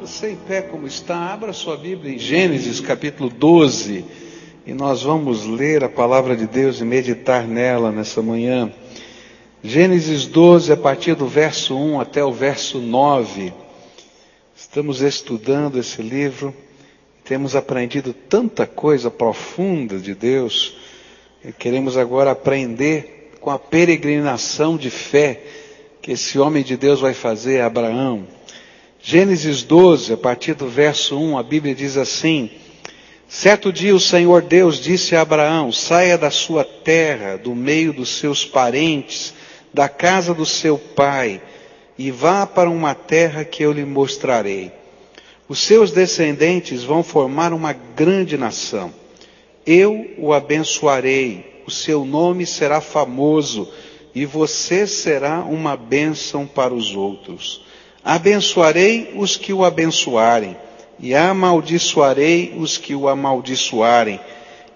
Você em pé como está, abra sua Bíblia em Gênesis capítulo 12 e nós vamos ler a palavra de Deus e meditar nela nessa manhã. Gênesis 12, a partir do verso 1 até o verso 9. Estamos estudando esse livro, temos aprendido tanta coisa profunda de Deus e queremos agora aprender com a peregrinação de fé que esse homem de Deus vai fazer, Abraão. Gênesis 12, a partir do verso 1, a Bíblia diz assim: Certo dia o Senhor Deus disse a Abraão: Saia da sua terra, do meio dos seus parentes, da casa do seu pai, e vá para uma terra que eu lhe mostrarei. Os seus descendentes vão formar uma grande nação. Eu o abençoarei, o seu nome será famoso, e você será uma bênção para os outros. Abençoarei os que o abençoarem, e amaldiçoarei os que o amaldiçoarem,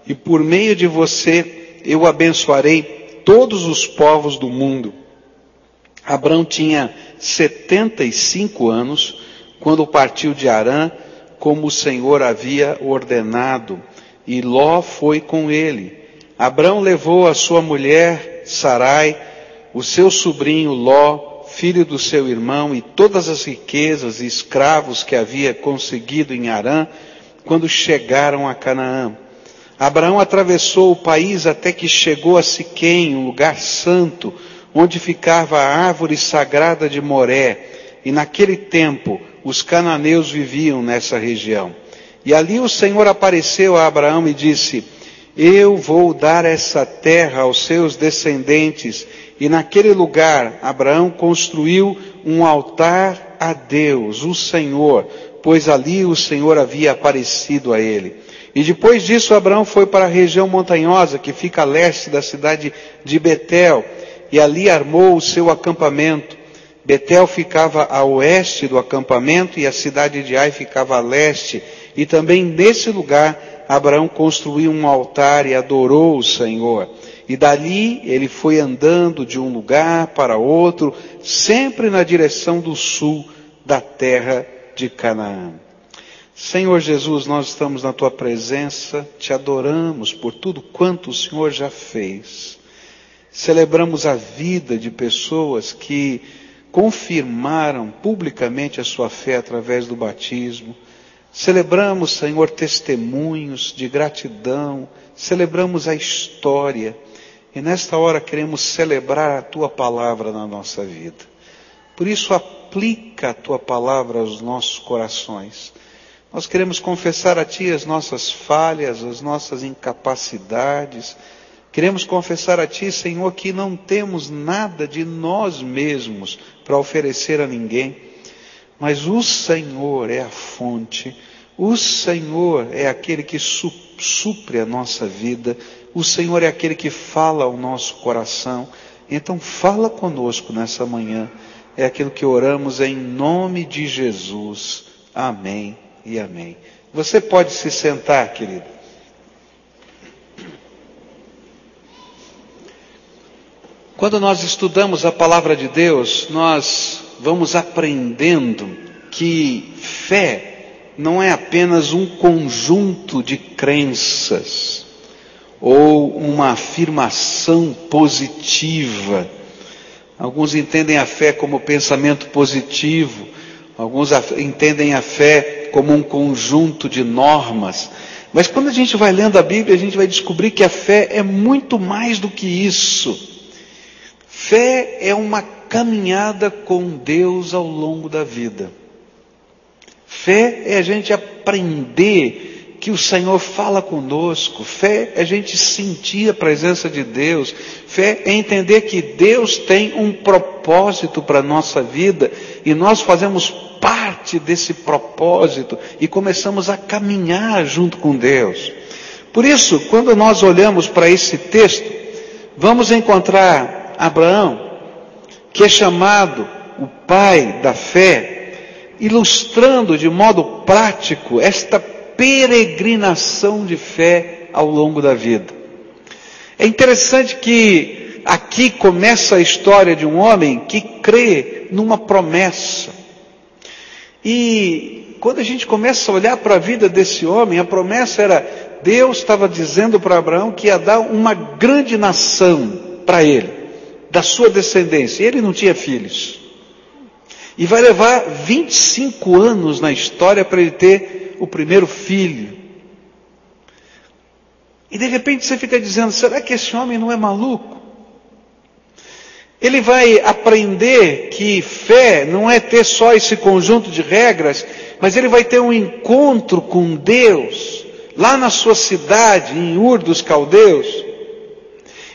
e por meio de você eu abençoarei todos os povos do mundo. Abrão tinha 75 anos quando partiu de Arã, como o Senhor havia ordenado, e Ló foi com ele. Abrão levou a sua mulher Sarai, o seu sobrinho Ló, filho do seu irmão, e todas as riquezas e escravos que havia conseguido em Arã, quando chegaram a Canaã. Abraão atravessou o país até que chegou a Siquém, um lugar santo, onde ficava a árvore sagrada de Moré, e naquele tempo os cananeus viviam nessa região. E ali o Senhor apareceu a Abraão e disse: Eu vou dar essa terra aos seus descendentes e naquele lugar, Abraão construiu um altar a Deus, o Senhor, pois ali o Senhor havia aparecido a ele. E depois disso, Abraão foi para a região montanhosa que fica a leste da cidade de Betel, e ali armou o seu acampamento. Betel ficava a oeste do acampamento e a cidade de Ai ficava a leste. E também nesse lugar, Abraão construiu um altar e adorou o Senhor. E dali ele foi andando de um lugar para outro, sempre na direção do sul da terra de Canaã. Senhor Jesus, nós estamos na tua presença, te adoramos por tudo quanto o Senhor já fez. Celebramos a vida de pessoas que confirmaram publicamente a sua fé através do batismo. Celebramos, Senhor, testemunhos de gratidão, celebramos a história e nesta hora queremos celebrar a tua palavra na nossa vida. Por isso, aplica a tua palavra aos nossos corações. Nós queremos confessar a ti as nossas falhas, as nossas incapacidades. Queremos confessar a ti, Senhor, que não temos nada de nós mesmos para oferecer a ninguém. Mas o Senhor é a fonte, o Senhor é aquele que supre a nossa vida, o Senhor é aquele que fala ao nosso coração. Então fala conosco nessa manhã. É aquilo que oramos em nome de Jesus. Amém e amém. Você pode se sentar, querido. Quando nós estudamos a palavra de Deus, nós vamos aprendendo que fé não é apenas um conjunto de crenças ou uma afirmação positiva. Alguns entendem a fé como pensamento positivo, alguns entendem a fé como um conjunto de normas. Mas quando a gente vai lendo a Bíblia, a gente vai descobrir que a fé é muito mais do que isso. Fé é uma caminhada com Deus ao longo da vida. Fé é a gente aprender que o Senhor fala conosco. Fé é a gente sentir a presença de Deus. Fé é entender que Deus tem um propósito para a nossa vida e nós fazemos parte desse propósito e começamos a caminhar junto com Deus. Por isso, quando nós olhamos para esse texto, vamos encontrar Abraão, que é chamado o pai da fé, ilustrando de modo prático esta peregrinação de fé ao longo da vida. É interessante que aqui começa a história de um homem que crê numa promessa. E quando a gente começa a olhar para a vida desse homem, a promessa era: Deus estava dizendo para Abraão que ia dar uma grande nação para ele, da sua descendência. Ele não tinha filhos. E vai levar 25 anos na história para ele ter o primeiro filho. E de repente você fica dizendo: será que esse homem não é maluco? Ele vai aprender que fé não é ter só esse conjunto de regras, mas ele vai ter um encontro com Deus, lá na sua cidade, em Ur dos Caldeus,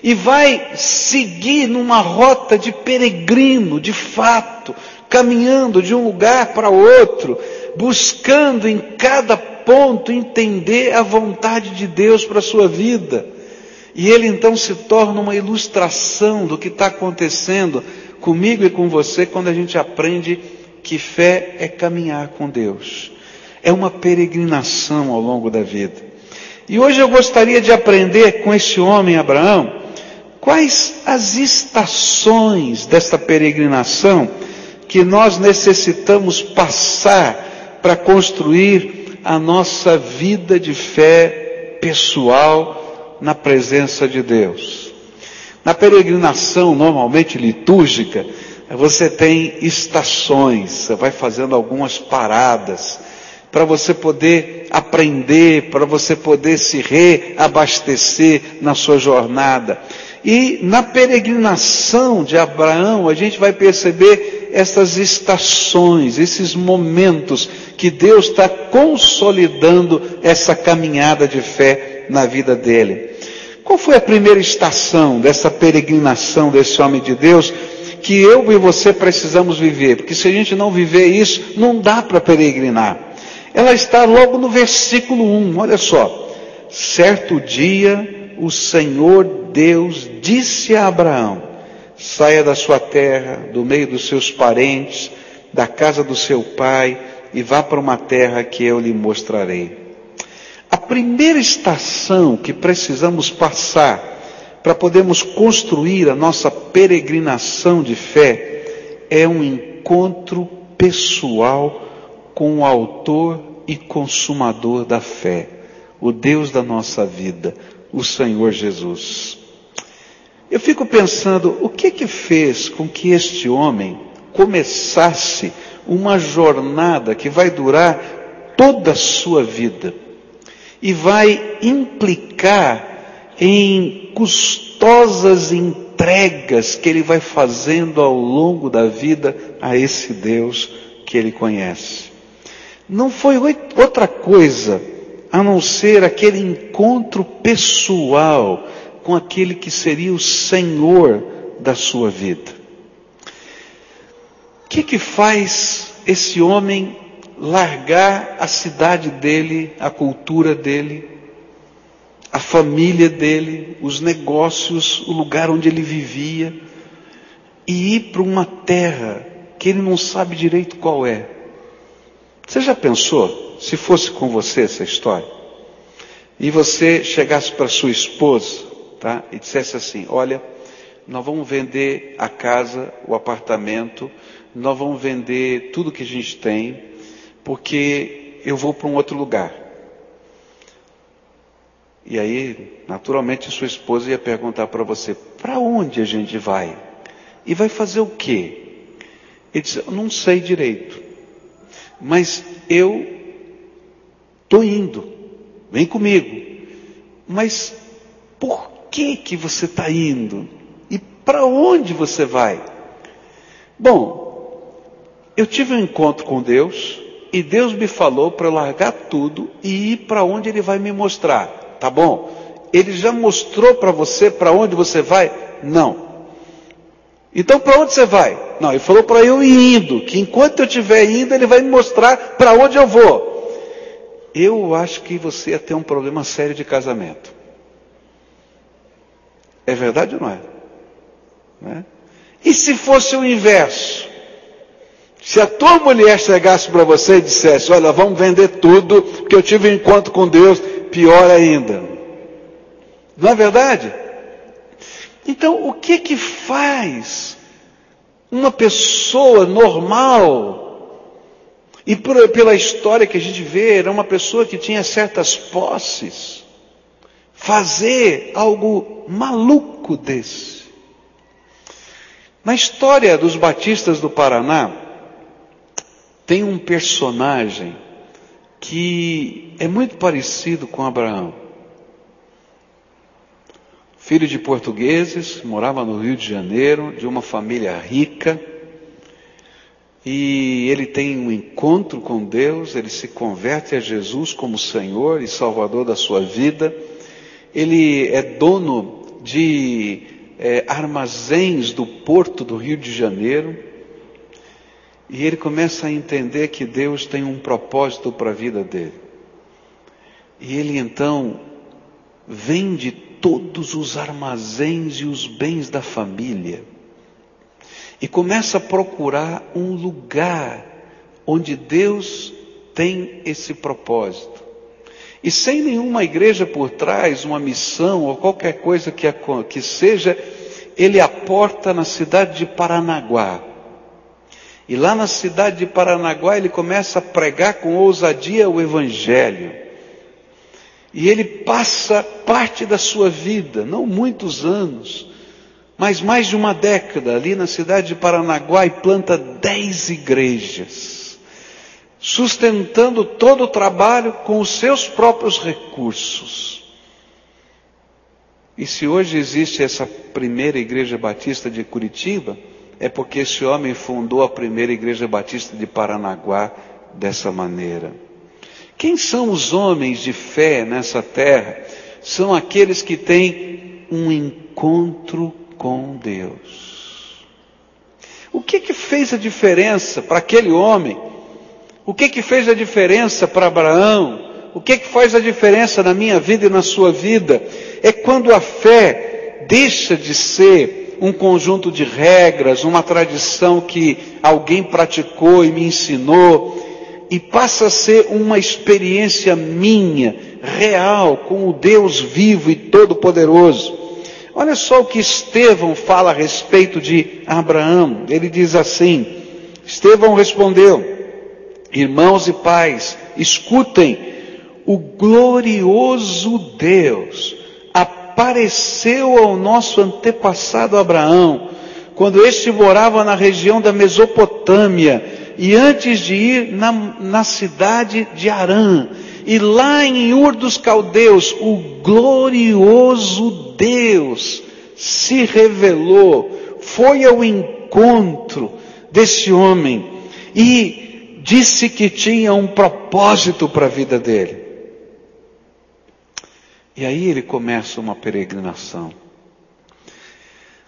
e vai seguir numa rota de peregrino, de fato, caminhando de um lugar para outro, buscando em cada ponto entender a vontade de Deus para a sua vida. E ele então se torna uma ilustração do que está acontecendo comigo e com você quando a gente aprende que fé é caminhar com Deus. É uma peregrinação ao longo da vida. E hoje eu gostaria de aprender com esse homem Abraão quais as estações desta peregrinação que nós necessitamos passar para construir a nossa vida de fé pessoal na presença de Deus. Na peregrinação normalmente litúrgica, você tem estações, você vai fazendo algumas paradas para você poder aprender, para você poder se reabastecer na sua jornada. E na peregrinação de Abraão, a gente vai perceber essas estações, esses momentos que Deus está consolidando essa caminhada de fé na vida dele. Qual foi a primeira estação dessa peregrinação desse homem de Deus que eu e você precisamos viver? Porque se a gente não viver isso, não dá para peregrinar. Ela está logo no versículo 1, olha só. Certo dia o Senhor Deus disse a Abraão: saia da sua terra, do meio dos seus parentes, da casa do seu pai, e vá para uma terra que eu lhe mostrarei. A primeira estação que precisamos passar para podermos construir a nossa peregrinação de fé é um encontro pessoal com o autor e consumador da fé, o Deus da nossa vida, o Senhor Jesus. Eu fico pensando, o que que fez com que este homem começasse uma jornada que vai durar toda a sua vida e vai implicar em custosas entregas que ele vai fazendo ao longo da vida a esse Deus que ele conhece. Não foi outra coisa a não ser aquele encontro pessoal com aquele que seria o Senhor da sua vida. O que que faz esse homem largar a cidade dele, a cultura dele, a família dele, os negócios, o lugar onde ele vivia e ir para uma terra que ele não sabe direito qual é? Você já pensou? Se fosse com você essa história, e você chegasse para sua esposa, tá? E dissesse assim: olha, nós vamos vender a casa, o apartamento, nós vamos vender tudo que a gente tem, porque eu vou para um outro lugar. E aí, naturalmente, sua esposa ia perguntar para você: para onde a gente vai? E vai fazer o quê? Ele disse: não sei direito, mas eu Estou indo, vem comigo. Mas por que que você está indo? E para onde você vai? Bom, eu tive um encontro com Deus e Deus me falou para largar tudo e ir para onde Ele vai me mostrar. Tá bom? Ele já mostrou para você para onde você vai? Não. Então para onde você vai? Não, ele falou para eu ir indo, que enquanto eu estiver indo, ele vai me mostrar para onde eu vou eu acho que você ia ter um problema sério de casamento. É verdade ou não é? Não é? E se fosse o inverso? Se a tua mulher chegasse para você e dissesse, olha, vamos vender tudo, porque eu tive um encontro com Deus, pior ainda. Não é verdade? Então, o que que faz uma pessoa normal E por, pela história que a gente vê, era uma pessoa que tinha certas posses. Fazer algo maluco desse. Na história dos batistas do Paraná, tem um personagem que é muito parecido com Abraão. Filho de portugueses, morava no Rio de Janeiro, de uma família rica, e ele tem um encontro com Deus, ele se converte a Jesus como Senhor e Salvador da sua vida. Ele é dono de é, armazéns do porto do Rio de Janeiro. E ele começa a entender que Deus tem um propósito para a vida dele. E ele então vende todos os armazéns e os bens da família e começa a procurar um lugar onde Deus tem esse propósito. E sem nenhuma igreja por trás, uma missão ou qualquer coisa que, que seja, ele aporta na cidade de Paranaguá. E lá na cidade de Paranaguá ele começa a pregar com ousadia o Evangelho. E ele passa parte da sua vida, não muitos anos, mas mais de uma década ali na cidade de Paranaguá e planta dez igrejas, sustentando todo o trabalho com os seus próprios recursos. E se hoje existe essa primeira igreja batista de Curitiba, é porque esse homem fundou a primeira igreja batista de Paranaguá dessa maneira. Quem são os homens de fé nessa terra? São aqueles que têm um encontro com Deus. O que que fez a diferença para aquele homem? O que que fez a diferença para Abraão? O que que faz a diferença na minha vida e na sua vida? É quando a fé deixa de ser um conjunto de regras, uma tradição que alguém praticou e me ensinou, e passa a ser uma experiência minha, real, com o Deus vivo e todo-poderoso. Olha só o que Estevão fala a respeito de Abraão. Ele diz assim: Estevão respondeu, irmãos e pais, escutem, o glorioso Deus apareceu ao nosso antepassado Abraão, quando este morava na região da Mesopotâmia, e antes de ir na, na cidade de Arã, e lá em Ur dos Caldeus, o glorioso Deus se revelou, foi ao encontro desse homem e disse que tinha um propósito para a vida dele. E aí ele começa uma peregrinação.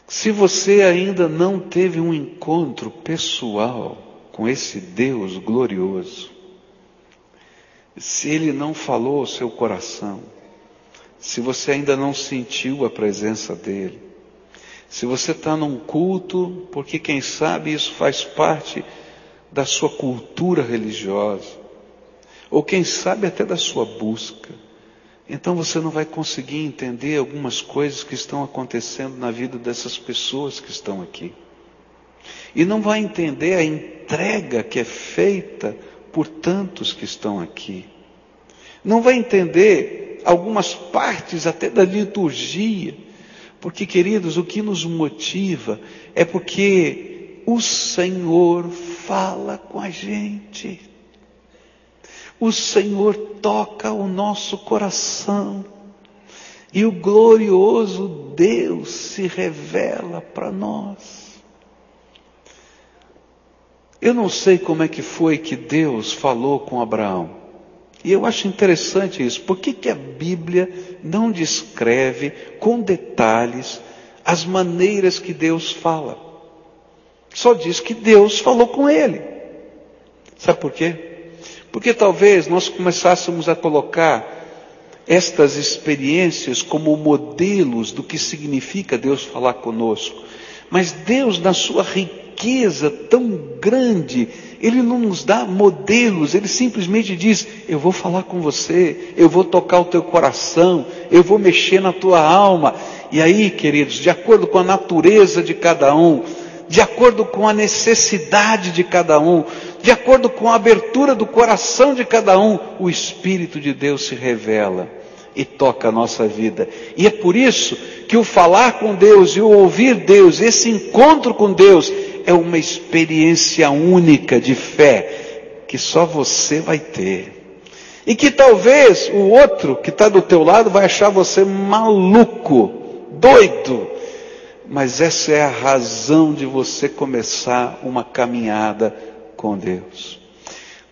Se você ainda não teve um encontro pessoal com esse Deus glorioso, se ele não falou ao seu coração, se você ainda não sentiu a presença dele, se você está num culto, porque quem sabe isso faz parte da sua cultura religiosa, ou quem sabe até da sua busca, então você não vai conseguir entender algumas coisas que estão acontecendo na vida dessas pessoas que estão aqui. E não vai entender a entrega que é feita por tantos que estão aqui. Não vai entender algumas partes até da liturgia, porque, queridos, o que nos motiva é porque o Senhor fala com a gente. O Senhor toca o nosso coração. E o glorioso Deus se revela para nós. Eu não sei como é que foi que Deus falou com Abraão. E eu acho interessante isso. Por que, que a Bíblia não descreve com detalhes as maneiras que Deus fala? Só diz que Deus falou com ele. Sabe por quê? Porque talvez nós começássemos a colocar estas experiências como modelos do que significa Deus falar conosco. Mas Deus, na sua riqueza, riqueza tão grande, Ele não nos dá modelos, Ele simplesmente diz: Eu vou falar com você, eu vou tocar o teu coração, eu vou mexer na tua alma. E aí, queridos, de acordo com a natureza de cada um, de acordo com a necessidade de cada um, de acordo com a abertura do coração de cada um, o Espírito de Deus se revela e toca a nossa vida. E é por isso que o falar com Deus e o ouvir Deus, esse encontro com Deus, é uma experiência única de fé que só você vai ter. E que talvez o outro que está do teu lado vai achar você maluco, doido. Mas essa é a razão de você começar uma caminhada com Deus.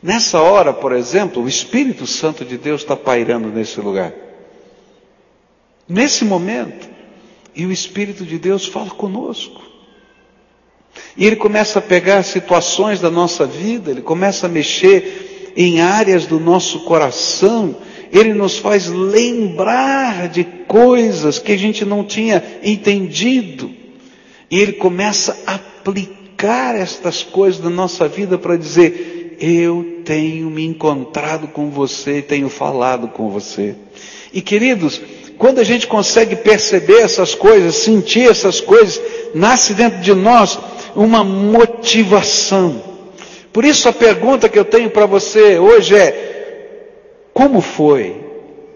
Nessa hora, por exemplo, o Espírito Santo de Deus está pairando nesse lugar. Nesse momento, e o Espírito de Deus fala conosco. E ele começa a pegar situações da nossa vida, ele começa a mexer em áreas do nosso coração, ele nos faz lembrar de coisas que a gente não tinha entendido. E ele começa a aplicar estas coisas na nossa vida para dizer: Eu tenho me encontrado com você, tenho falado com você. E queridos, quando a gente consegue perceber essas coisas, sentir essas coisas, nasce dentro de nós uma motivação. Por isso a pergunta que eu tenho para você hoje é: como foi?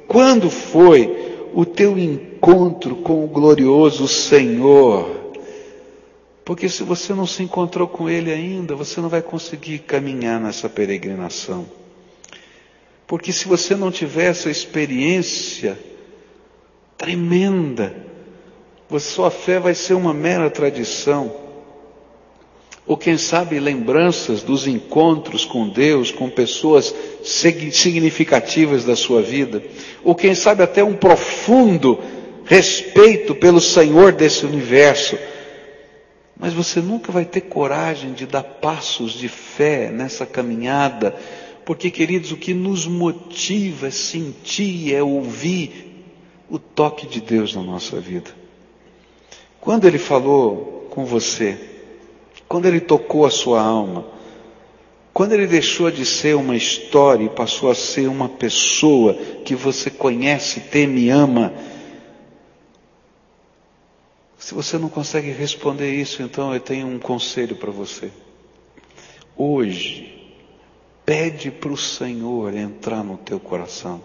Quando foi o teu encontro com o glorioso Senhor? Porque se você não se encontrou com Ele ainda, você não vai conseguir caminhar nessa peregrinação. Porque se você não tiver essa experiência, tremenda. Sua fé vai ser uma mera tradição. Ou quem sabe lembranças dos encontros com Deus, com pessoas significativas da sua vida. Ou quem sabe até um profundo respeito pelo Senhor desse universo. Mas você nunca vai ter coragem de dar passos de fé nessa caminhada, porque, queridos, o que nos motiva é sentir, é ouvir o toque de Deus na nossa vida. Quando Ele falou com você, quando Ele tocou a sua alma, quando Ele deixou de ser uma história e passou a ser uma pessoa que você conhece, teme e ama, se você não consegue responder isso, então eu tenho um conselho para você. Hoje, pede para o Senhor entrar no teu coração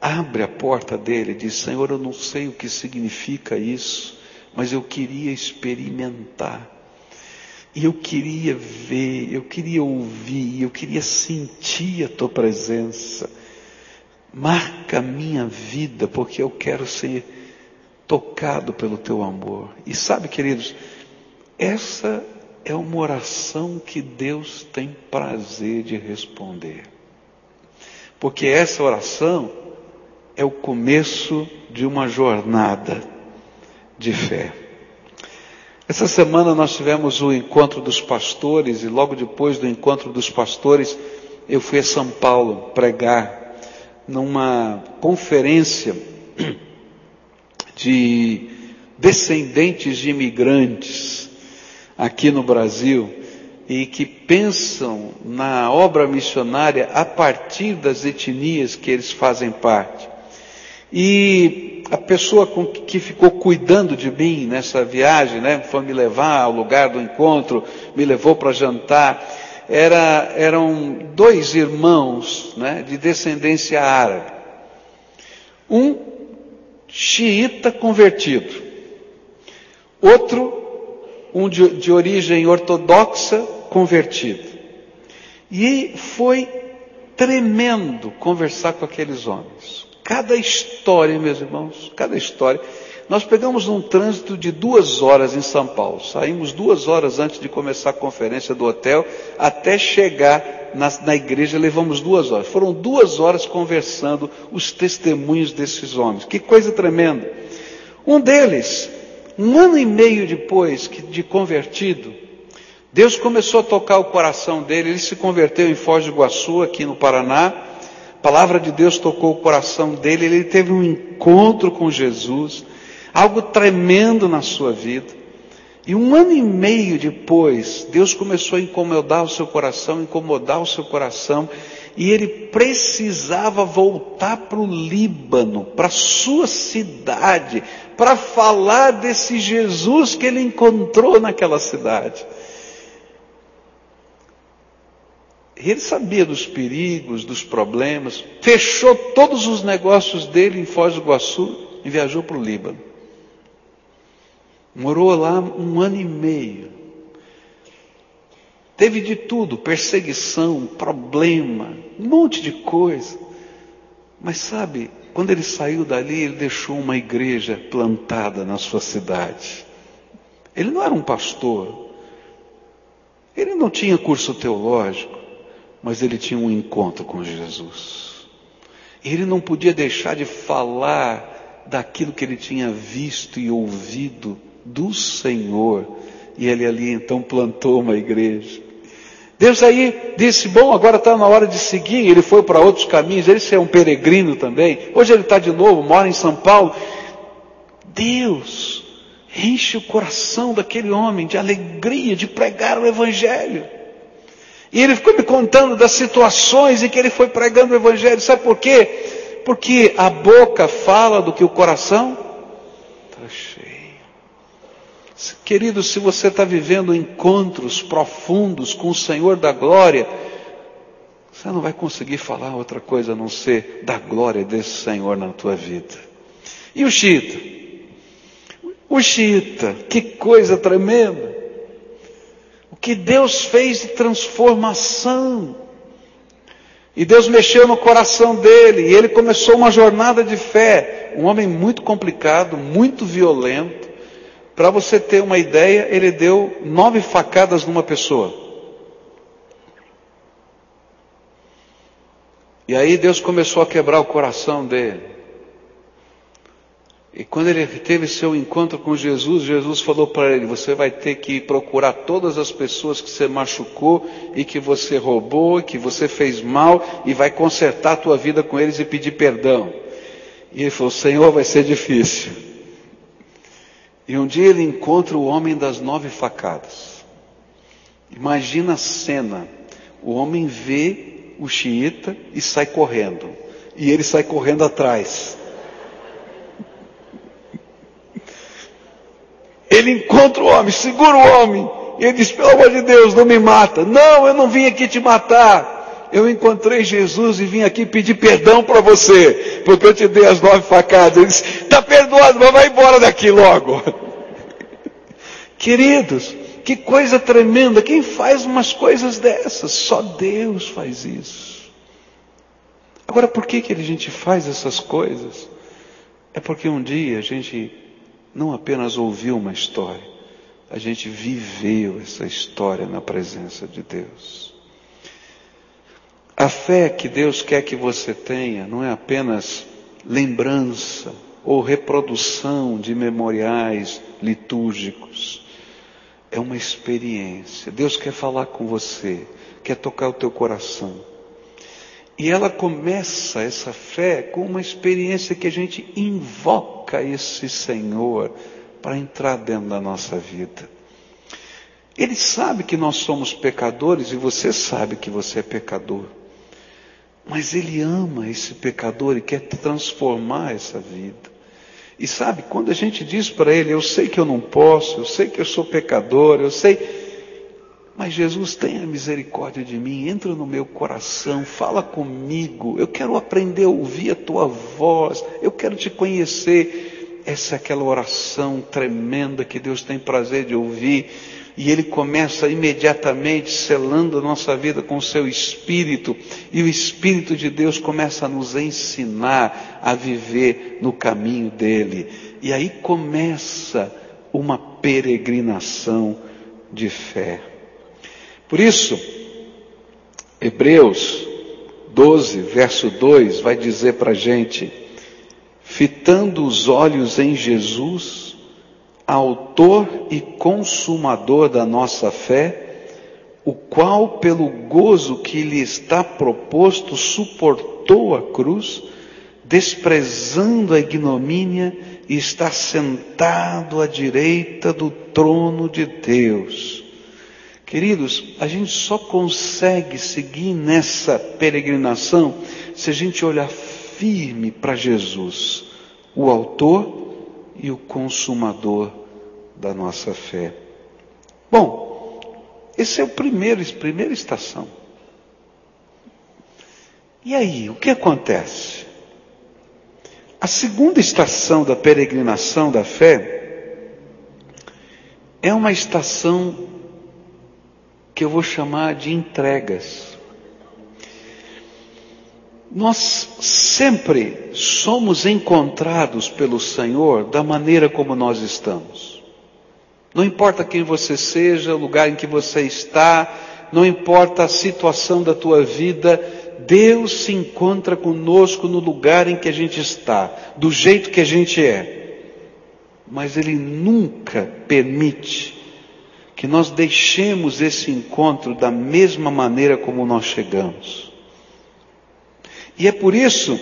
abre a porta dele e diz: Senhor, eu não sei o que significa isso, mas eu queria experimentar. E eu queria ver, eu queria ouvir, eu queria sentir a tua presença. Marca a minha vida, porque eu quero ser tocado pelo teu amor. E sabe, queridos, essa é uma oração que Deus tem prazer de responder. Porque essa oração é o começo de uma jornada de fé. Essa semana nós tivemos o encontro dos pastores e logo depois do encontro dos pastores eu fui a São Paulo pregar numa conferência de descendentes de imigrantes aqui no Brasil e que pensam na obra missionária a partir das etnias que eles fazem parte. E a pessoa com que ficou cuidando de mim nessa viagem, né, foi me levar ao lugar do encontro, me levou para jantar, era, eram dois irmãos né, de descendência árabe. Um xiita convertido, outro um de, de origem ortodoxa convertido. E foi tremendo conversar com aqueles homens. Cada história, meus irmãos, cada história. Nós pegamos um trânsito de duas horas em São Paulo. Saímos duas horas antes de começar a conferência do hotel, até chegar na, na igreja, levamos duas horas. Foram duas horas conversando os testemunhos desses homens. Que coisa tremenda. Um deles, um ano e meio depois de convertido, Deus começou a tocar o coração dele. Ele se converteu em Foz do Iguaçu, aqui no Paraná. A palavra de Deus tocou o coração dele, ele teve um encontro com Jesus, algo tremendo na sua vida. E um ano e meio depois, Deus começou a incomodar o seu coração, incomodar o seu coração, e ele precisava voltar para o Líbano, para sua cidade, para falar desse Jesus que ele encontrou naquela cidade. E ele sabia dos perigos, dos problemas, fechou todos os negócios dele em Foz do Iguaçu e viajou para o Líbano. Morou lá um ano e meio. Teve de tudo, perseguição, problema, um monte de coisa. Mas sabe, quando ele saiu dali, ele deixou uma igreja plantada na sua cidade. Ele não era um pastor. Ele não tinha curso teológico, mas ele tinha um encontro com Jesus. Ele não podia deixar de falar daquilo que ele tinha visto e ouvido do Senhor. E ele ali então plantou uma igreja. Deus aí disse: Bom, agora está na hora de seguir. Ele foi para outros caminhos. Ele é um peregrino também. Hoje ele está de novo, mora em São Paulo. Deus enche o coração daquele homem de alegria de pregar o Evangelho. E ele ficou me contando das situações em que ele foi pregando o Evangelho. Sabe por quê? Porque a boca fala do que o coração está cheio. Querido, se você está vivendo encontros profundos com o Senhor da glória, você não vai conseguir falar outra coisa a não ser da glória desse Senhor na tua vida. E o xiita? O xiita, que coisa tremenda. Que Deus fez de transformação. E Deus mexeu no coração dele, e ele começou uma jornada de fé. Um homem muito complicado, muito violento para você ter uma ideia, ele deu nove facadas numa pessoa. E aí Deus começou a quebrar o coração dele. E quando ele teve seu encontro com Jesus, Jesus falou para ele: Você vai ter que procurar todas as pessoas que você machucou e que você roubou, que você fez mal, e vai consertar a tua vida com eles e pedir perdão. E ele falou: Senhor, vai ser difícil. E um dia ele encontra o homem das nove facadas. Imagina a cena. O homem vê o xiita e sai correndo. E ele sai correndo atrás. Ele encontra o homem, segura o homem. E ele diz: pelo amor de Deus, não me mata. Não, eu não vim aqui te matar. Eu encontrei Jesus e vim aqui pedir perdão para você, porque eu te dei as nove facadas. Ele disse: está perdoado, mas vai embora daqui logo. Queridos, que coisa tremenda. Quem faz umas coisas dessas? Só Deus faz isso. Agora, por que, que a gente faz essas coisas? É porque um dia a gente não apenas ouviu uma história, a gente viveu essa história na presença de Deus. A fé que Deus quer que você tenha não é apenas lembrança ou reprodução de memoriais litúrgicos é uma experiência. Deus quer falar com você, quer tocar o teu coração. E ela começa essa fé com uma experiência que a gente invoca esse Senhor para entrar dentro da nossa vida. Ele sabe que nós somos pecadores e você sabe que você é pecador. Mas ele ama esse pecador e quer transformar essa vida. E sabe, quando a gente diz para ele, eu sei que eu não posso, eu sei que eu sou pecador, eu sei, mas Jesus tenha misericórdia de mim, entra no meu coração, fala comigo, eu quero aprender a ouvir a tua voz, eu quero te conhecer. Essa é aquela oração tremenda que Deus tem prazer de ouvir e ele começa imediatamente selando a nossa vida com o seu Espírito, e o Espírito de Deus começa a nos ensinar a viver no caminho dele. E aí começa uma peregrinação de fé. Por isso, Hebreus 12, verso 2, vai dizer para a gente: fitando os olhos em Jesus, autor e consumador da nossa fé, o qual, pelo gozo que lhe está proposto, suportou a cruz, desprezando a ignomínia e está sentado à direita do trono de Deus. Queridos, a gente só consegue seguir nessa peregrinação se a gente olhar firme para Jesus, o Autor e o Consumador da nossa fé. Bom, esse é o primeiro, primeira estação. E aí, o que acontece? A segunda estação da peregrinação da fé é uma estação que eu vou chamar de entregas. Nós sempre somos encontrados pelo Senhor da maneira como nós estamos. Não importa quem você seja, o lugar em que você está, não importa a situação da tua vida, Deus se encontra conosco no lugar em que a gente está, do jeito que a gente é. Mas Ele nunca permite que nós deixemos esse encontro da mesma maneira como nós chegamos. E é por isso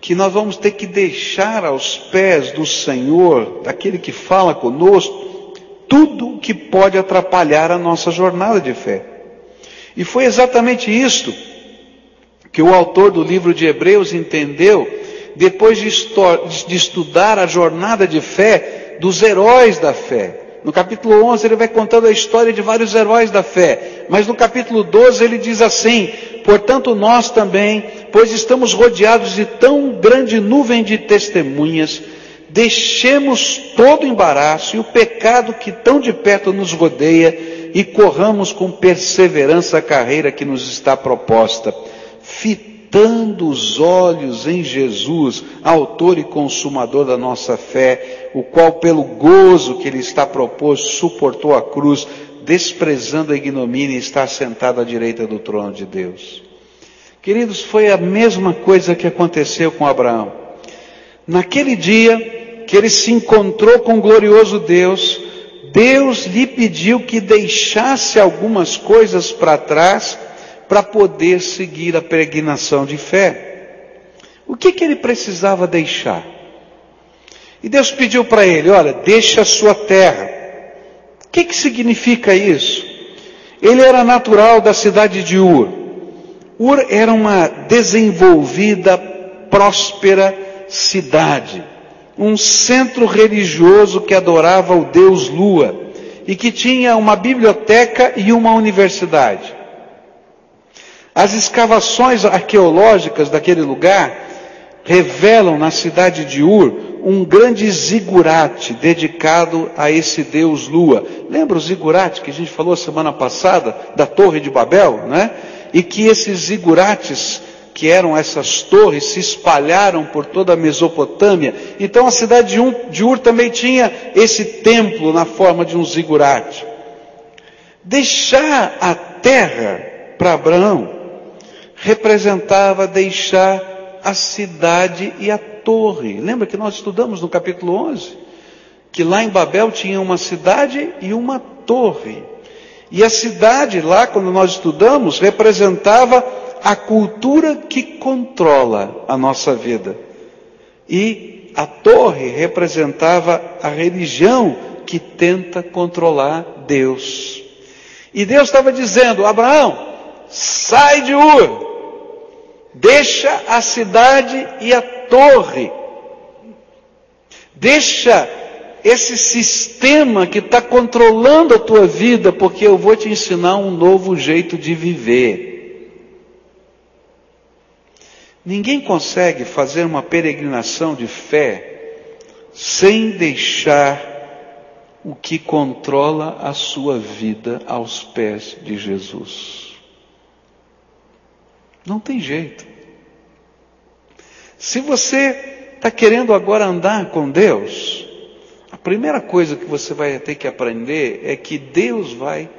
que nós vamos ter que deixar aos pés do Senhor, daquele que fala conosco, tudo o que pode atrapalhar a nossa jornada de fé. E foi exatamente isto que o autor do livro de Hebreus entendeu depois de, de estudar a jornada de fé dos heróis da fé. No capítulo 11 ele vai contando a história de vários heróis da fé, mas no capítulo 12 ele diz assim: Portanto, nós também, pois estamos rodeados de tão grande nuvem de testemunhas, deixemos todo o embaraço e o pecado que tão de perto nos rodeia e corramos com perseverança a carreira que nos está proposta fitando os olhos em Jesus, autor e consumador da nossa fé, o qual, pelo gozo que ele está proposto, suportou a cruz, desprezando a ignomínia e está sentado à direita do trono de Deus. Queridos, foi a mesma coisa que aconteceu com Abraão. Naquele dia que ele se encontrou com o glorioso Deus, Deus lhe pediu que deixasse algumas coisas para trás para poder seguir a peregrinação de fé. O que, que ele precisava deixar? E Deus pediu para ele: olha, deixa a sua terra. O que, que significa isso? Ele era natural da cidade de Ur. Ur era uma desenvolvida, próspera cidade, um centro religioso que adorava o deus Lua e que tinha uma biblioteca e uma universidade. As escavações arqueológicas daquele lugar revelam na cidade de Ur um grande zigurate dedicado a esse deus Lua. Lembra o zigurate que a gente falou semana passada da Torre de Babel, né? E que esses zigurates que eram essas torres se espalharam por toda a Mesopotâmia. Então a cidade de Ur também tinha esse templo na forma de um zigurate. Deixar a terra para Abraão representava deixar a cidade e a torre. Lembra que nós estudamos no capítulo 11? Que lá em Babel tinha uma cidade e uma torre. E a cidade, lá quando nós estudamos, representava a cultura que controla a nossa vida. E a torre representava a religião que tenta controlar Deus. E Deus estava dizendo: Abraão, sai de Ur, Deixa a cidade e a torre. Deixa esse sistema que está controlando a tua vida, porque eu vou te ensinar um novo jeito de viver. Ninguém consegue fazer uma peregrinação de fé sem deixar o que controla a sua vida aos pés de Jesus. Não tem jeito. Se você está querendo agora andar com Deus, a primeira coisa que você vai ter que aprender é que Deus vai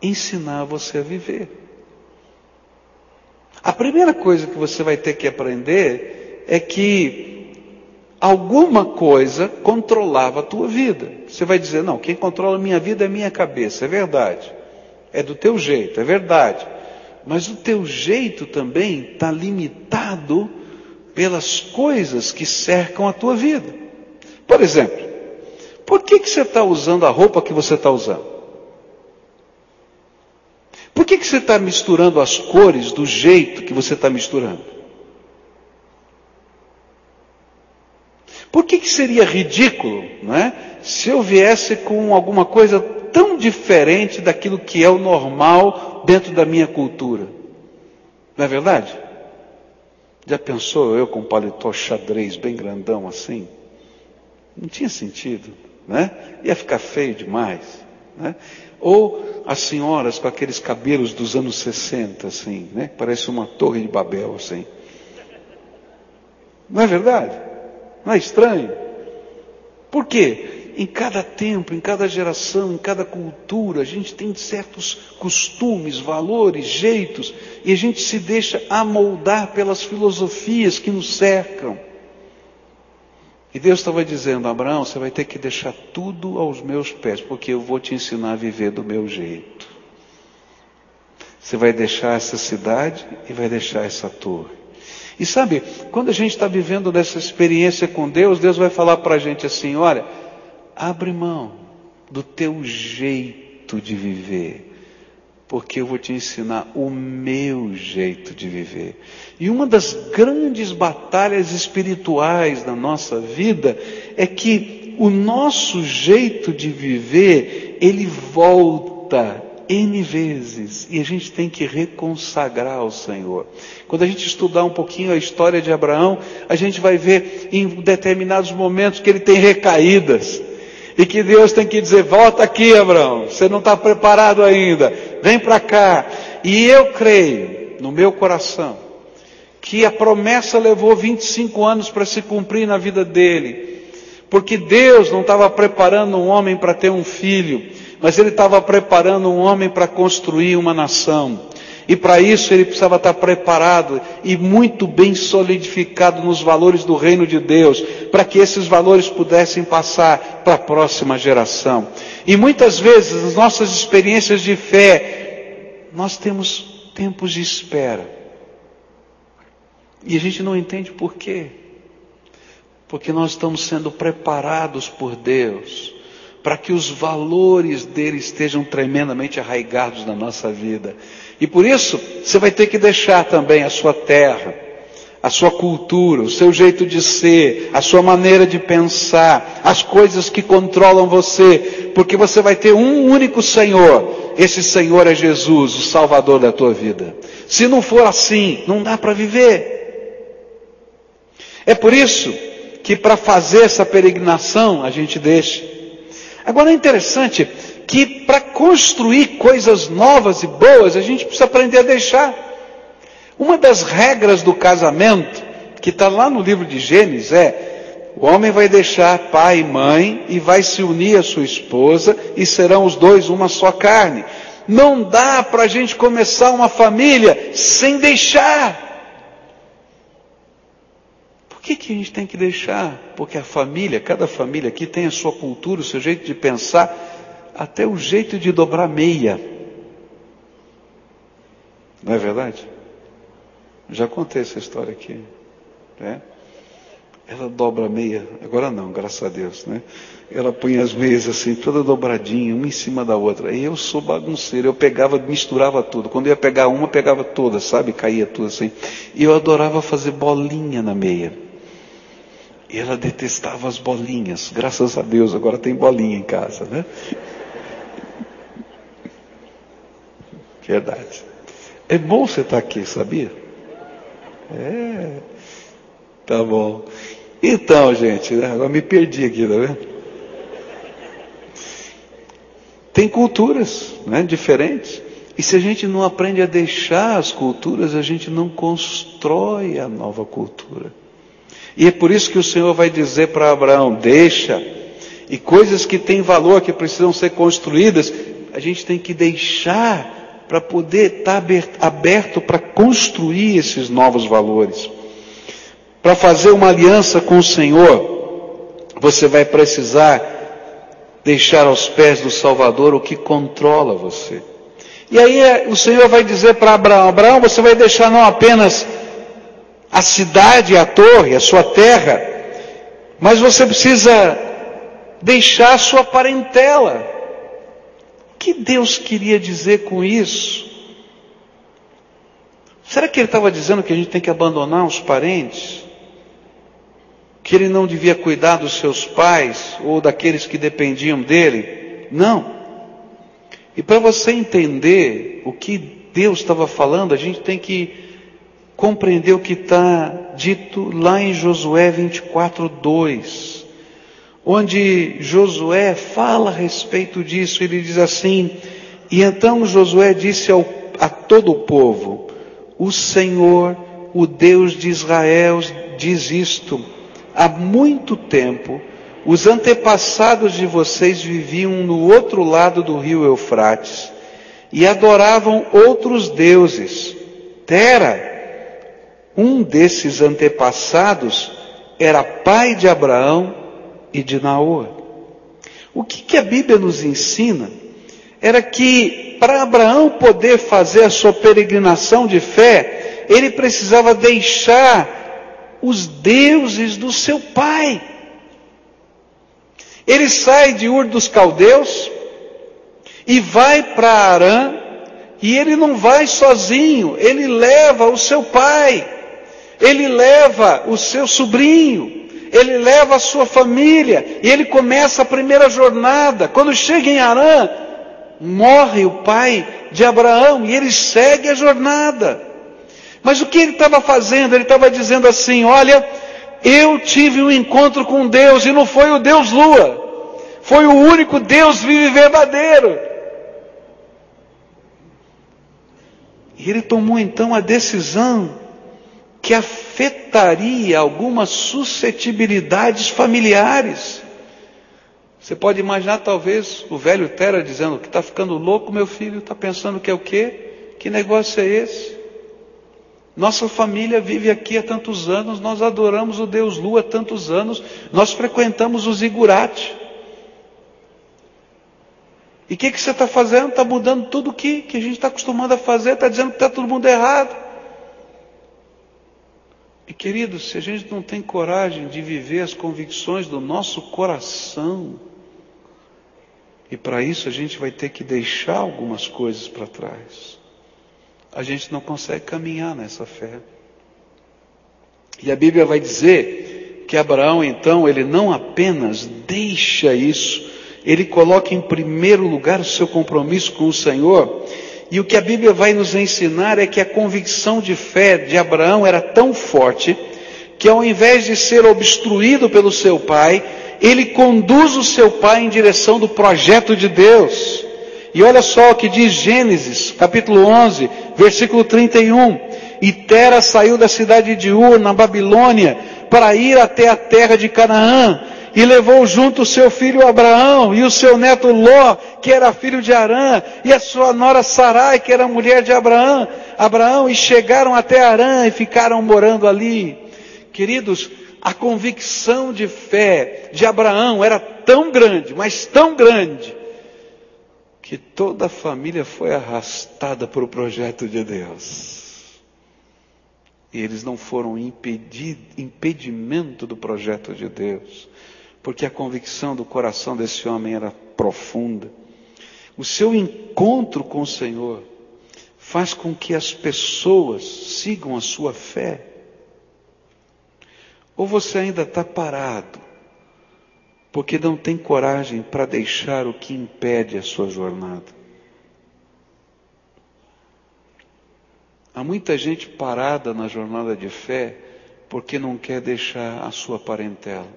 ensinar você a viver. A primeira coisa que você vai ter que aprender é que alguma coisa controlava a tua vida. Você vai dizer, não, quem controla a minha vida é a minha cabeça, é verdade. É do teu jeito, é verdade. Mas o teu jeito também está limitado pelas coisas que cercam a tua vida. Por exemplo, por que, que você está usando a roupa que você está usando? Por que, que você está misturando as cores do jeito que você está misturando? Por que, que seria ridículo, não é? Se eu viesse com alguma coisa tão diferente daquilo que é o normal dentro da minha cultura. Não é verdade? Já pensou eu com um paletó xadrez bem grandão assim? Não tinha sentido, né? Ia ficar feio demais, né? Ou as senhoras com aqueles cabelos dos anos 60, assim, né? Parece uma torre de Babel, assim. Não é verdade? Não é estranho? Por quê? Em cada tempo, em cada geração, em cada cultura, a gente tem certos costumes, valores, jeitos, e a gente se deixa amoldar pelas filosofias que nos cercam. E Deus estava dizendo, Abraão, você vai ter que deixar tudo aos meus pés, porque eu vou te ensinar a viver do meu jeito. Você vai deixar essa cidade e vai deixar essa torre. E sabe, quando a gente está vivendo dessa experiência com Deus, Deus vai falar para a gente assim: olha, abre mão do teu jeito de viver, porque eu vou te ensinar o meu jeito de viver. E uma das grandes batalhas espirituais da nossa vida é que o nosso jeito de viver, ele volta N vezes e a gente tem que reconsagrar ao Senhor. Quando a gente estudar um pouquinho a história de Abraão, a gente vai ver em determinados momentos que ele tem recaídas. E que Deus tem que dizer: volta aqui, Abraão, você não está preparado ainda, vem para cá. E eu creio, no meu coração, que a promessa levou 25 anos para se cumprir na vida dele, porque Deus não estava preparando um homem para ter um filho, mas ele estava preparando um homem para construir uma nação. E para isso ele precisava estar preparado e muito bem solidificado nos valores do reino de Deus, para que esses valores pudessem passar para a próxima geração. E muitas vezes, nas nossas experiências de fé, nós temos tempos de espera. E a gente não entende por quê. Porque nós estamos sendo preparados por Deus para que os valores dele estejam tremendamente arraigados na nossa vida. E por isso, você vai ter que deixar também a sua terra, a sua cultura, o seu jeito de ser, a sua maneira de pensar, as coisas que controlam você, porque você vai ter um único Senhor. Esse Senhor é Jesus, o Salvador da tua vida. Se não for assim, não dá para viver. É por isso que para fazer essa peregrinação a gente deixa. Agora é interessante que para construir coisas novas e boas, a gente precisa aprender a deixar. Uma das regras do casamento, que está lá no livro de Gênesis, é: o homem vai deixar pai e mãe e vai se unir à sua esposa e serão os dois uma só carne. Não dá para a gente começar uma família sem deixar. Por que, que a gente tem que deixar? Porque a família, cada família aqui tem a sua cultura, o seu jeito de pensar até o jeito de dobrar meia. Não é verdade? Já contei essa história aqui. Né? Ela dobra meia, agora não, graças a Deus, né? Ela põe as meias assim, toda dobradinha, uma em cima da outra. E eu sou bagunceiro, eu pegava, misturava tudo. Quando ia pegar uma, pegava todas, sabe? Caía tudo assim. E eu adorava fazer bolinha na meia. E ela detestava as bolinhas. Graças a Deus, agora tem bolinha em casa, né? Verdade. É bom você estar aqui, sabia? É. Tá bom. Então, gente, né? agora me perdi aqui, tá vendo? Tem culturas né, diferentes. E se a gente não aprende a deixar as culturas, a gente não constrói a nova cultura. E é por isso que o Senhor vai dizer para Abraão: deixa. E coisas que têm valor, que precisam ser construídas, a gente tem que deixar para poder estar tá aberto para construir esses novos valores. Para fazer uma aliança com o Senhor, você vai precisar deixar aos pés do Salvador o que controla você. E aí é, o Senhor vai dizer para Abraão: Abraão, você vai deixar não apenas a cidade, a torre, a sua terra, Mas você precisa deixar a sua parentela. Que Deus queria dizer com isso? Será que ele estava dizendo que a gente tem que abandonar os parentes? Que ele não devia cuidar dos seus pais ou daqueles que dependiam dele? Não. E para você entender o que Deus estava falando, a gente tem que compreender o que está dito lá em Josué 24, 2, onde Josué fala a respeito disso. Ele diz assim: E então Josué disse ao, a todo o povo: O Senhor, o Deus de Israel, diz isto: há muito tempo os antepassados de vocês viviam no outro lado do rio Eufrates e adoravam outros deuses. Tera, um desses antepassados era pai de Abraão e de Naor. O que, que a Bíblia nos ensina era que para Abraão poder fazer a sua peregrinação de fé, ele precisava deixar os deuses do seu pai. Ele sai de Ur dos Caldeus e vai para Arã, e ele não vai sozinho, ele leva o seu pai ele leva o seu sobrinho, ele leva a sua família, e ele começa a primeira jornada. Quando chega em Arã, morre o pai de Abraão e ele segue a jornada. Mas o que ele estava fazendo? Ele estava dizendo assim: Olha, eu tive um encontro com Deus e não foi o Deus Lua, foi o único Deus vivo e verdadeiro. E ele tomou então a decisão que afetaria algumas suscetibilidades familiares. Você pode imaginar, talvez, o velho Tera dizendo que está ficando louco, meu filho, está pensando que é o quê? Que negócio é esse? Nossa família vive aqui há tantos anos, nós adoramos o Deus Lua há tantos anos, nós frequentamos os Igurate. E o que, que você está fazendo? Está mudando tudo o que, que a gente está acostumado a fazer, está dizendo que está todo mundo errado. E queridos, se a gente não tem coragem de viver as convicções do nosso coração, e para isso a gente vai ter que deixar algumas coisas para trás, a gente não consegue caminhar nessa fé. E a Bíblia vai dizer que Abraão, então, ele não apenas deixa isso, ele coloca em primeiro lugar o seu compromisso com o Senhor, e o que a Bíblia vai nos ensinar é que a convicção de fé de Abraão era tão forte que ao invés de ser obstruído pelo seu pai, ele conduz o seu pai em direção do projeto de Deus. E olha só o que diz Gênesis, capítulo 11, versículo 31. E Tera saiu da cidade de Ur, na Babilônia, para ir até a terra de Canaã, e levou junto o seu filho Abraão e o seu neto Ló, que era filho de Arã, e a sua nora Sarai, que era mulher de Abraão, Abraão, e chegaram até Arã e ficaram morando ali. Queridos, a convicção de fé de Abraão era tão grande, mas tão grande, que toda a família foi arrastada para o projeto de Deus. E eles não foram impedimento do projeto de Deus porque a convicção do coração desse homem era profunda. O seu encontro com o Senhor faz com que as pessoas sigam a sua fé. Ou você ainda está parado, porque não tem coragem para deixar o que impede a sua jornada. Há muita gente parada na jornada de fé porque não quer deixar a sua parentela.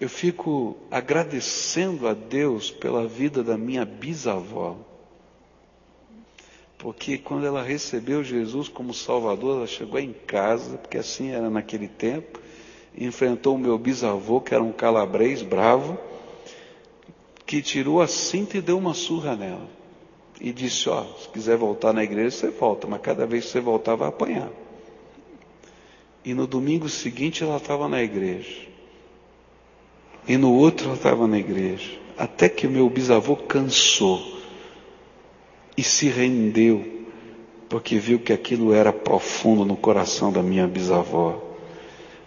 Eu fico agradecendo a Deus pela vida da minha bisavó. Porque quando ela recebeu Jesus como Salvador, ela chegou em casa, porque assim era naquele tempo, enfrentou o meu bisavô, que era um calabrês bravo, que tirou a cinta e deu uma surra nela. E disse: Ó, se quiser voltar na igreja, você volta, mas cada vez que você voltar, vai apanhar. E no domingo seguinte ela estava na igreja. E no outro ela estava na igreja. Até que o meu bisavô cansou e se rendeu, porque viu que aquilo era profundo no coração da minha bisavó.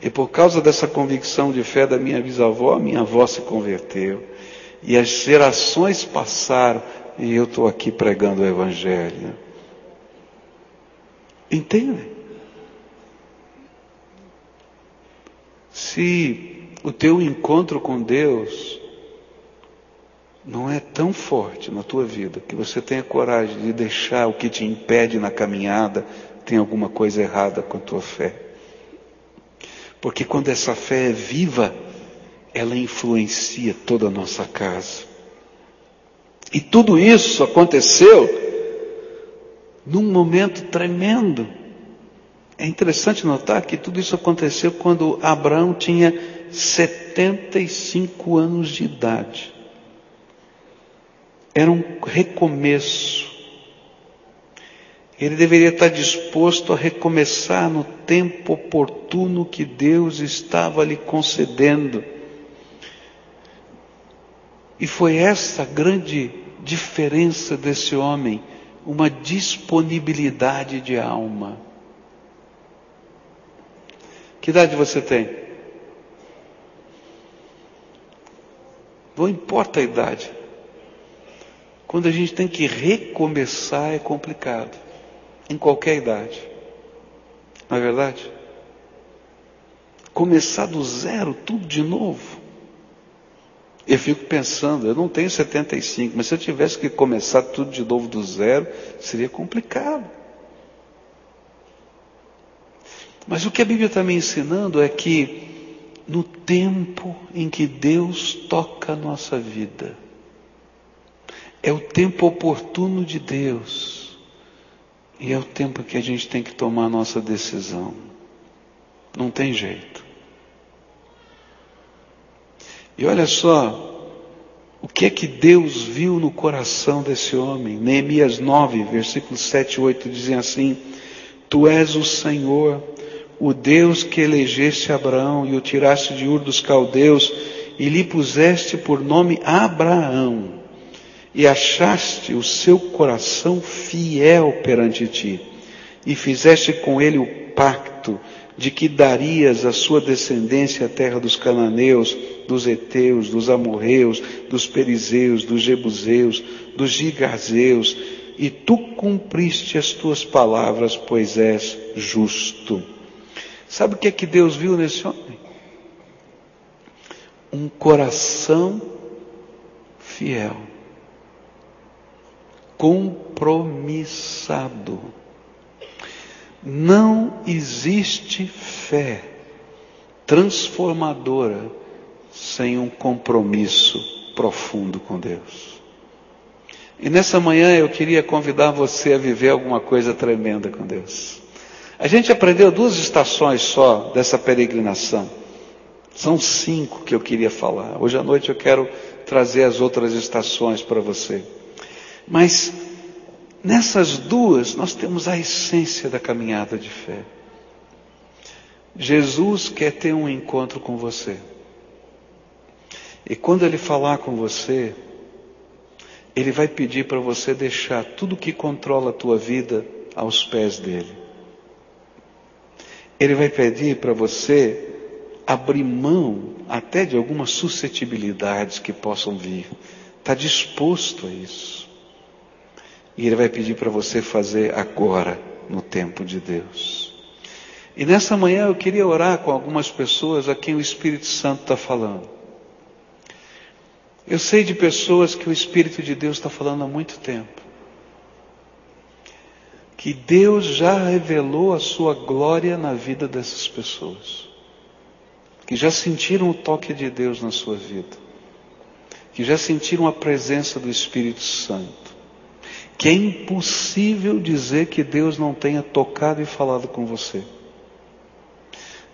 E por causa dessa convicção de fé da minha bisavó, minha avó se converteu. E as gerações passaram e eu estou aqui pregando o Evangelho. Entende? Se o teu encontro com Deus não é tão forte na tua vida que você tenha coragem de deixar o que te impede na caminhada, tem alguma coisa errada com a tua fé. Porque quando essa fé é viva, ela influencia toda a nossa casa. E tudo isso aconteceu num momento tremendo. É interessante notar que tudo isso aconteceu quando Abraão tinha 75 anos de idade. Era um recomeço. Ele deveria estar disposto a recomeçar no tempo oportuno que Deus estava lhe concedendo. E foi essa a grande diferença desse homem, uma disponibilidade de alma. Que idade você tem? Não importa a idade. Quando a gente tem que recomeçar é complicado. Em qualquer idade. Não é verdade? Começar do zero, tudo de novo. Eu fico pensando, eu não tenho 75, mas se eu tivesse que começar tudo de novo do zero, seria complicado. Mas o que a Bíblia está me ensinando é que no tempo em que Deus toca a nossa vida, é o tempo oportuno de Deus, e é o tempo que a gente tem que tomar a nossa decisão. Não tem jeito. E olha só, o que é que Deus viu no coração desse homem? Neemias 9, versículos 7 e 8 dizem assim: Tu és o Senhor, o Deus que elegeste Abraão e o tiraste de Ur dos caldeus e lhe puseste por nome Abraão e achaste o seu coração fiel perante ti e fizeste com ele o pacto de que darias à sua descendência a terra dos cananeus, dos heteus, dos amorreus, dos perizeus, dos jebuseus, dos gigazeus, e tu cumpriste as tuas palavras, pois és justo. Sabe o que é que Deus viu nesse homem? Um coração fiel, compromissado não existe fé transformadora sem um compromisso profundo com Deus. E nessa manhã eu queria convidar você a viver alguma coisa tremenda com Deus. A gente aprendeu duas estações só dessa peregrinação. São cinco que eu queria falar. Hoje à noite eu quero trazer as outras estações para você. Mas Nessas duas, nós temos a essência da caminhada de fé. Jesus quer ter um encontro com você. E quando ele falar com você, ele vai pedir para você deixar tudo que controla a tua vida aos pés dele. Ele vai pedir para você abrir mão até de algumas suscetibilidades que possam vir. Está disposto a isso. E Ele vai pedir para você fazer agora, no tempo de Deus. E nessa manhã eu queria orar com algumas pessoas a quem o Espírito Santo está falando. Eu sei de pessoas que o Espírito de Deus está falando há muito tempo. Que Deus já revelou a sua glória na vida dessas pessoas. Que já sentiram o toque de Deus na sua vida. Que já sentiram a presença do Espírito Santo que é impossível dizer que Deus não tenha tocado e falado com você,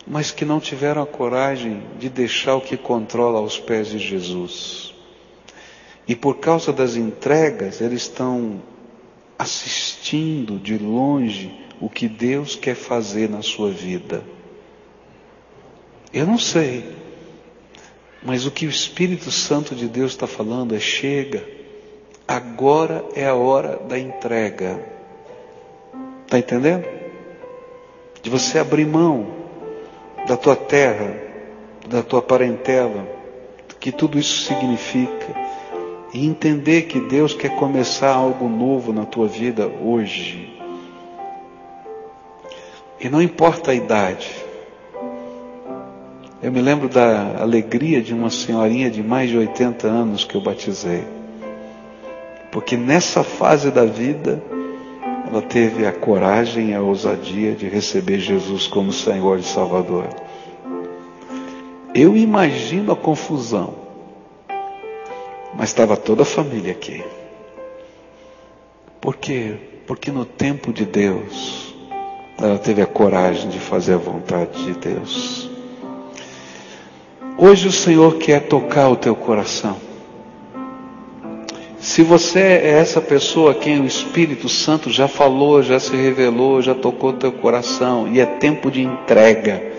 mas que não tiveram a coragem de deixar o que controla aos pés de Jesus. E por causa das entregas, eles estão assistindo de longe o que Deus quer fazer na sua vida. Eu não sei, mas o que o Espírito Santo de Deus está falando é: chega Agora é a hora da entrega. Está entendendo? De você abrir mão da tua terra, da tua parentela, que tudo isso significa, e entender que Deus quer começar algo novo na tua vida hoje. E não importa a idade. Eu me lembro da alegria de uma senhorinha de mais de 80 anos que eu batizei. Porque nessa fase da vida, ela teve a coragem e a ousadia de receber Jesus como Senhor e Salvador. Eu imagino a confusão, mas estava toda a família aqui. Por quê? Porque no tempo de Deus, ela teve a coragem de fazer a vontade de Deus. Hoje o Senhor quer tocar o teu coração. Se você é essa pessoa a quem o Espírito Santo já falou, já se revelou, já tocou teu coração, e é tempo de entrega.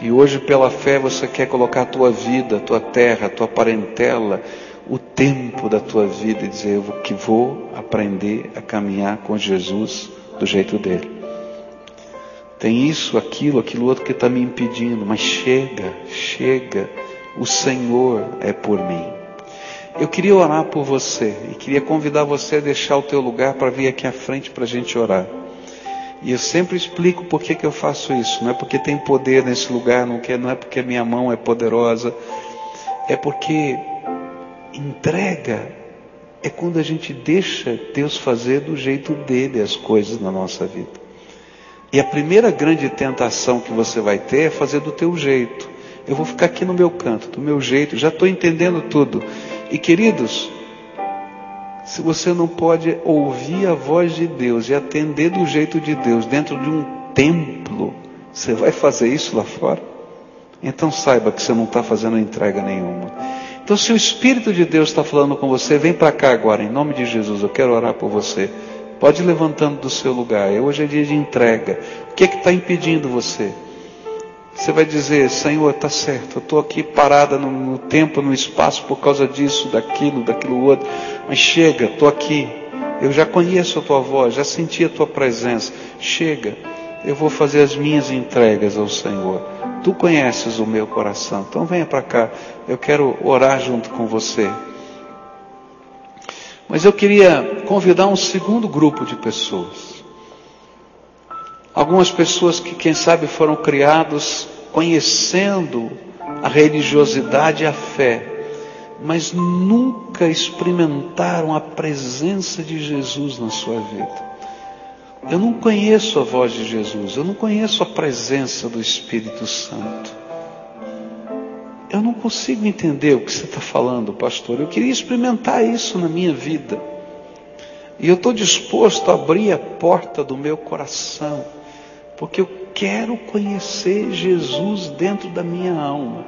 E hoje, pela fé, você quer colocar a tua vida, a tua terra, a tua parentela, o tempo da tua vida e dizer: Eu que vou aprender a caminhar com Jesus do jeito dele. Tem isso, aquilo, aquilo outro que está me impedindo, mas chega, chega, o Senhor é por mim. Eu queria orar por você e queria convidar você a deixar o teu lugar para vir aqui à frente para a gente orar. E eu sempre explico por que, que eu faço isso. Não é porque tem poder nesse lugar, não, é, não é porque minha mão é poderosa. É porque entrega é quando a gente deixa Deus fazer do jeito dele as coisas na nossa vida. E a primeira grande tentação que você vai ter é fazer do teu jeito. Eu vou ficar aqui no meu canto, do meu jeito, já estou entendendo tudo. E queridos, se você não pode ouvir a voz de Deus e atender do jeito de Deus dentro de um templo, você vai fazer isso lá fora? Então saiba que você não está fazendo entrega nenhuma. Então, se o Espírito de Deus está falando com você, vem para cá agora, em nome de Jesus, eu quero orar por você. Pode ir levantando do seu lugar. Hoje é dia de entrega. O que é está impedindo você? Você vai dizer, Senhor, está certo, eu estou aqui parada no, no, tempo, no espaço por causa disso, daquilo, daquilo outro. Mas chega, estou aqui. Eu já conheço a tua voz, já senti a tua presença. Chega, eu vou fazer as minhas entregas ao Senhor. Tu conheces o meu coração, então venha para cá. Eu quero orar junto com você. Mas eu queria convidar um segundo grupo de pessoas. Algumas pessoas que, quem sabe, foram criados conhecendo a religiosidade e a fé, mas nunca experimentaram a presença de Jesus na sua vida. Eu não conheço a voz de Jesus, eu não conheço a presença do Espírito Santo. Eu não consigo entender o que você está falando, pastor. Eu queria experimentar isso na minha vida. E eu estou disposto a abrir a porta do meu coração porque eu quero conhecer Jesus dentro da minha alma.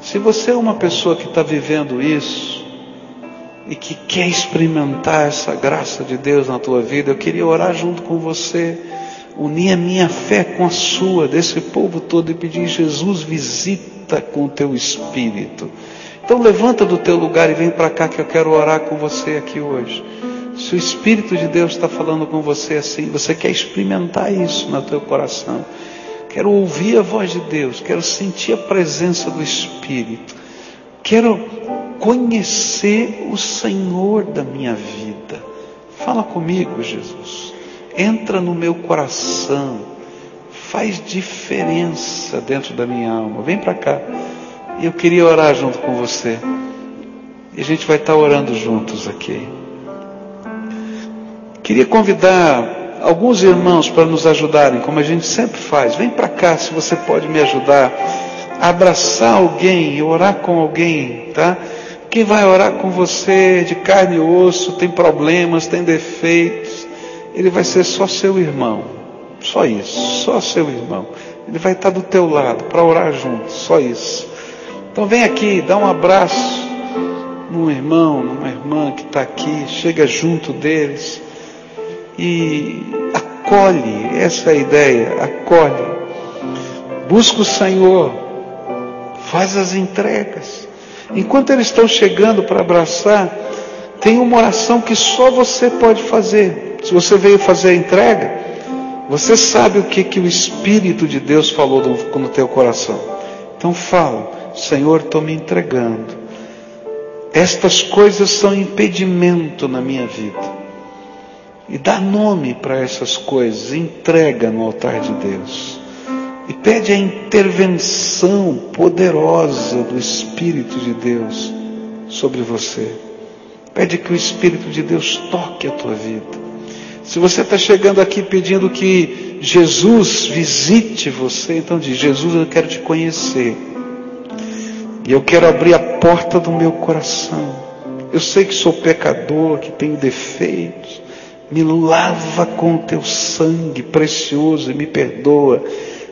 Se você é uma pessoa que está vivendo isso e que quer experimentar essa graça de Deus na tua vida, eu queria orar junto com você, unir a minha fé com a sua, desse povo todo e pedir: Jesus, visita com o teu espírito. Então levanta do teu lugar e vem para cá que eu quero orar com você aqui hoje. Se o Espírito de Deus está falando com você assim, você quer experimentar isso no teu coração. Quero ouvir a voz de Deus, quero sentir a presença do Espírito. Quero conhecer o Senhor da minha vida. Fala comigo, Jesus. Entra no meu coração. Faz diferença dentro da minha alma. Vem para cá. Eu queria orar junto com você. E a gente vai estar orando juntos aqui. Queria convidar alguns irmãos para nos ajudarem, como a gente sempre faz. Vem para cá se você pode me ajudar a abraçar alguém, orar com alguém, tá? Quem vai orar com você de carne e osso, tem problemas, tem defeitos, ele vai ser só seu irmão. Só isso, só seu irmão. Ele vai estar do teu lado para orar junto, só isso. Então vem aqui, dá um abraço num irmão, numa irmã que está aqui, chega junto deles e acolhe, essa ideia, acolhe. Busca o Senhor, faz as entregas. Enquanto eles estão chegando para abraçar, tem uma oração que só você pode fazer. Se você veio fazer a entrega, Você sabe o que, que o Espírito de Deus falou no, no teu coração. Então fala, Senhor, estou me entregando. Estas coisas são impedimento na minha vida. E dá nome para essas coisas, entrega no altar de Deus. E pede a intervenção poderosa do Espírito de Deus sobre você. Pede que o Espírito de Deus toque a tua vida. Se você está chegando aqui pedindo que Jesus visite você, então diz: Jesus, eu quero te conhecer. E eu quero abrir a porta do meu coração. Eu sei que sou pecador, que tenho defeitos. Me lava com o teu sangue precioso e me perdoa.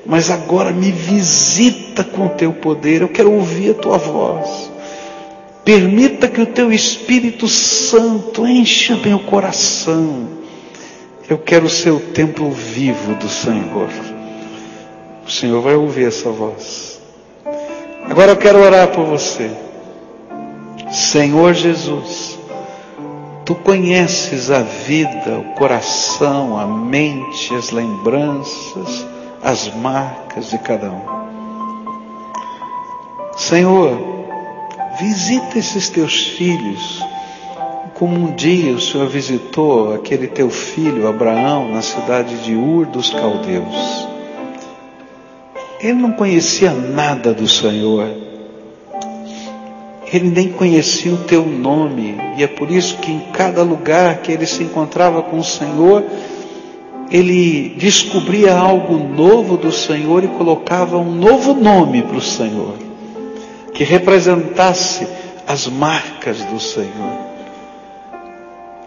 Mas agora me visita com o teu poder. Eu quero ouvir a tua voz. Permita que o teu Espírito Santo encha meu coração eu quero ser o templo vivo do Senhor. O Senhor vai ouvir essa voz. Agora eu quero orar por você. Senhor Jesus, tu conheces a vida, o coração, a mente, as lembranças, as marcas de cada um. Senhor, visita esses teus filhos como um dia o Senhor visitou aquele teu filho Abraão na cidade de Ur dos Caldeus. Ele não conhecia nada do Senhor. Ele nem conhecia o teu nome. E é por isso que em cada lugar que ele se encontrava com o Senhor, ele descobria algo novo do Senhor e colocava um novo nome para o Senhor, que representasse as marcas do Senhor.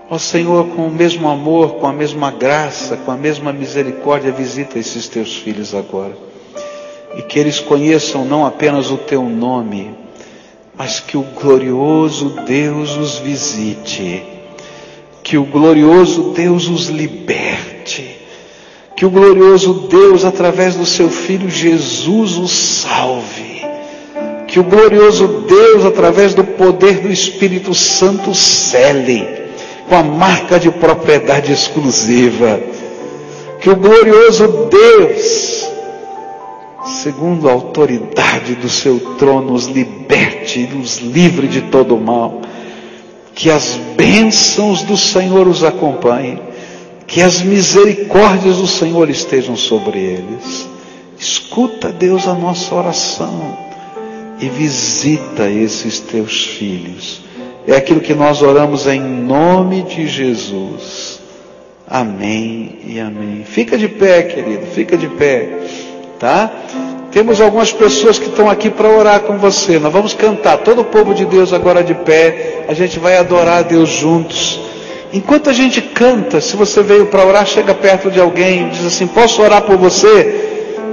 Ó Senhor, com o mesmo amor, com a mesma graça, com a mesma misericórdia, visita esses teus filhos agora. E que eles conheçam não apenas o teu nome, mas que o glorioso Deus os visite. Que o glorioso Deus os liberte. Que o glorioso Deus, através do seu filho Jesus, os salve. Que o glorioso Deus, através do poder do Espírito Santo, cele com a marca de propriedade exclusiva. Que o glorioso Deus, segundo a autoridade do seu trono, os liberte e os livre de todo o mal. Que as bênçãos do Senhor os acompanhem. Que as misericórdias do Senhor estejam sobre eles. Escuta, Deus, a nossa oração e visita esses teus filhos é aquilo que nós oramos em nome de Jesus. Amém e amém. Fica de pé, querido, fica de pé, tá? Temos algumas pessoas que estão aqui para orar com você. Nós vamos cantar, todo o povo de Deus agora de pé. A gente vai adorar a Deus juntos. Enquanto a gente canta, se você veio para orar, chega perto de alguém diz assim: Posso orar por você?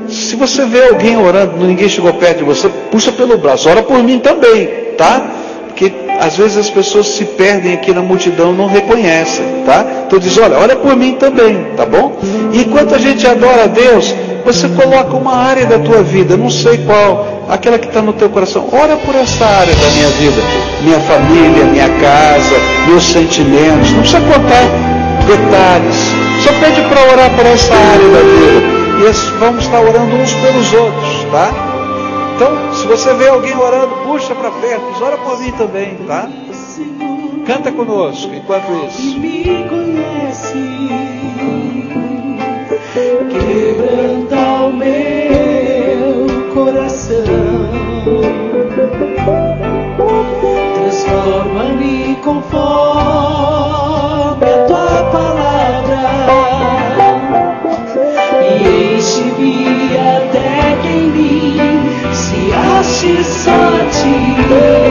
Se você vê alguém orando, ninguém chegou perto de você, puxa pelo braço, ora por mim também, tá? Porque às vezes as pessoas se perdem aqui na multidão, não reconhecem, tá? Então diz, olha, olha por mim também, tá bom? E enquanto a gente adora a Deus, você coloca uma área da tua vida, não sei qual, aquela que está no teu coração. Ora por essa área da minha vida, minha família, minha casa, meus sentimentos. Não precisa contar detalhes. Só pede para orar por essa área da vida. E vamos estar orando uns pelos outros, tá? Então, se você vê alguém orando, puxa para perto, diz, ora por mim também, tá? Canta conosco enquanto isso. Me conhece, quebranta o meu coração, transforma-me conforme ache só ti.